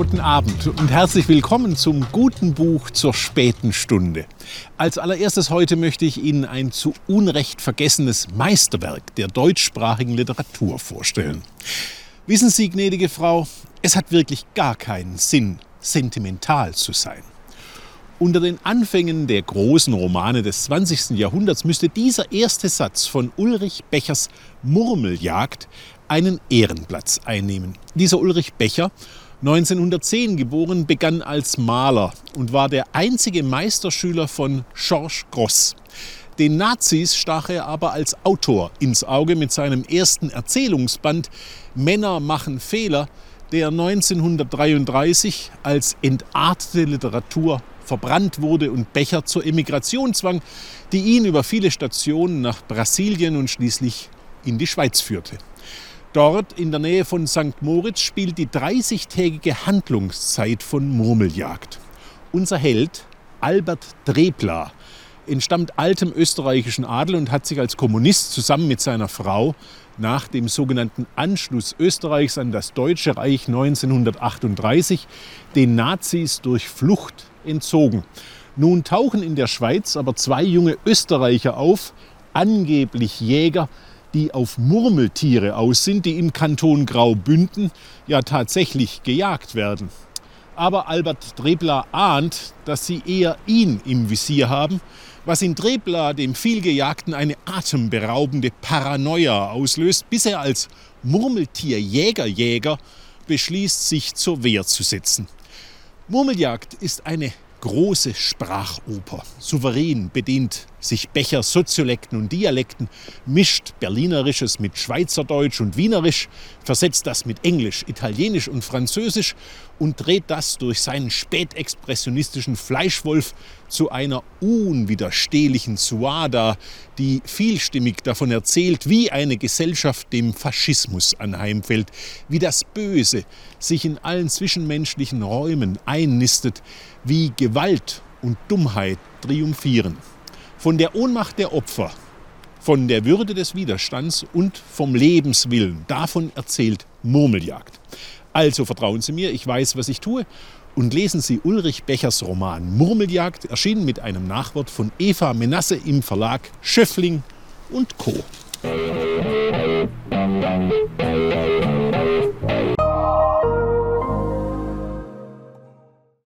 guten Abend und herzlich willkommen zum guten Buch zur späten Stunde. Als allererstes heute möchte ich Ihnen ein zu Unrecht vergessenes Meisterwerk der deutschsprachigen Literatur vorstellen. Wissen Sie, gnädige Frau, es hat wirklich gar keinen Sinn, sentimental zu sein. Unter den Anfängen der großen Romane des 20. Jahrhunderts müsste dieser erste Satz von Ulrich Bechers Murmeljagd einen Ehrenplatz einnehmen. Dieser Ulrich Becher 1910 geboren, begann als Maler und war der einzige Meisterschüler von Georges Gross. Den Nazis stach er aber als Autor ins Auge mit seinem ersten Erzählungsband Männer machen Fehler, der 1933 als entartete Literatur verbrannt wurde und Becher zur Emigration zwang, die ihn über viele Stationen nach Brasilien und schließlich in die Schweiz führte. Dort in der Nähe von St. Moritz spielt die 30-tägige Handlungszeit von Murmeljagd. Unser Held, Albert Drebler, entstammt altem österreichischen Adel und hat sich als Kommunist zusammen mit seiner Frau nach dem sogenannten Anschluss Österreichs an das Deutsche Reich 1938 den Nazis durch Flucht entzogen. Nun tauchen in der Schweiz aber zwei junge Österreicher auf, angeblich Jäger, die auf Murmeltiere aus sind, die im Kanton Graubünden ja tatsächlich gejagt werden. Aber Albert Drebler ahnt, dass sie eher ihn im Visier haben, was in Drebler, dem vielgejagten, eine atemberaubende Paranoia auslöst, bis er als Murmeltierjägerjäger beschließt, sich zur Wehr zu setzen. Murmeljagd ist eine große Sprachoper. Souverän bedient sich Becher Soziolekten und Dialekten, mischt Berlinerisches mit Schweizerdeutsch und Wienerisch, versetzt das mit Englisch, Italienisch und Französisch und dreht das durch seinen spätexpressionistischen Fleischwolf zu einer unwiderstehlichen Suada, die vielstimmig davon erzählt, wie eine Gesellschaft dem Faschismus anheimfällt, wie das Böse sich in allen zwischenmenschlichen Räumen einnistet, wie Gewalt und Dummheit triumphieren. Von der Ohnmacht der Opfer, von der Würde des Widerstands und vom Lebenswillen, davon erzählt Murmeljagd. Also vertrauen Sie mir, ich weiß, was ich tue. Und lesen Sie Ulrich Bechers Roman Murmeljagd, erschienen mit einem Nachwort von Eva Menasse im Verlag Schöffling und Co.